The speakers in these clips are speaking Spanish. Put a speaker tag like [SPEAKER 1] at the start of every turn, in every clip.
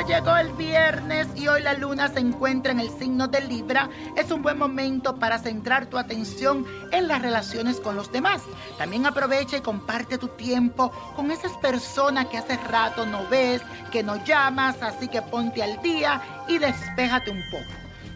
[SPEAKER 1] Llegó el viernes y hoy la luna se encuentra en el signo de Libra. Es un buen momento para centrar tu atención en las relaciones con los demás. También aprovecha y comparte tu tiempo con esas personas que hace rato no ves, que no llamas, así que ponte al día y despéjate un poco.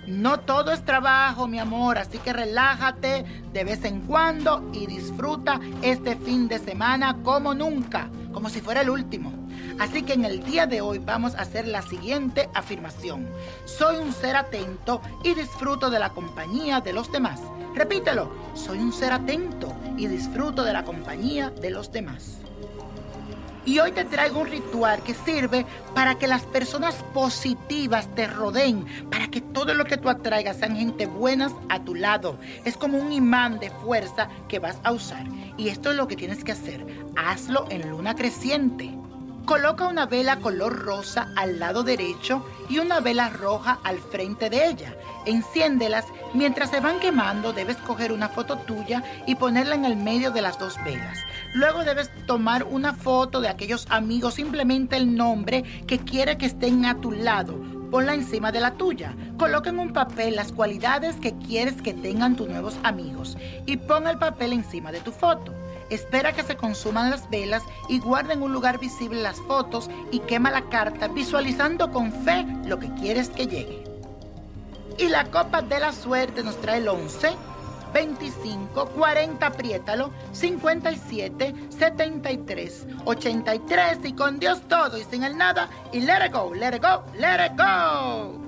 [SPEAKER 1] No todo es trabajo, mi amor, así que relájate de vez en cuando y disfruta este fin de semana como nunca, como si fuera el último. Así que en el día de hoy vamos a hacer la siguiente afirmación. Soy un ser atento y disfruto de la compañía de los demás. Repítelo, soy un ser atento y disfruto de la compañía de los demás. Y hoy te traigo un ritual que sirve para que las personas positivas te rodeen, para que todo lo que tú atraigas sean gente buenas a tu lado. Es como un imán de fuerza que vas a usar. Y esto es lo que tienes que hacer. Hazlo en luna creciente. Coloca una vela color rosa al lado derecho y una vela roja al frente de ella. Enciéndelas. Mientras se van quemando, debes coger una foto tuya y ponerla en el medio de las dos velas. Luego debes tomar una foto de aquellos amigos, simplemente el nombre que quiere que estén a tu lado. Ponla encima de la tuya. Coloca en un papel las cualidades que quieres que tengan tus nuevos amigos y pon el papel encima de tu foto. Espera que se consuman las velas y guarda en un lugar visible las fotos y quema la carta visualizando con fe lo que quieres que llegue. Y la copa de la suerte nos trae el 11, 25, 40, apriétalo, 57, 73, 83 y con Dios todo y sin el nada y let it go, let it go, let it go.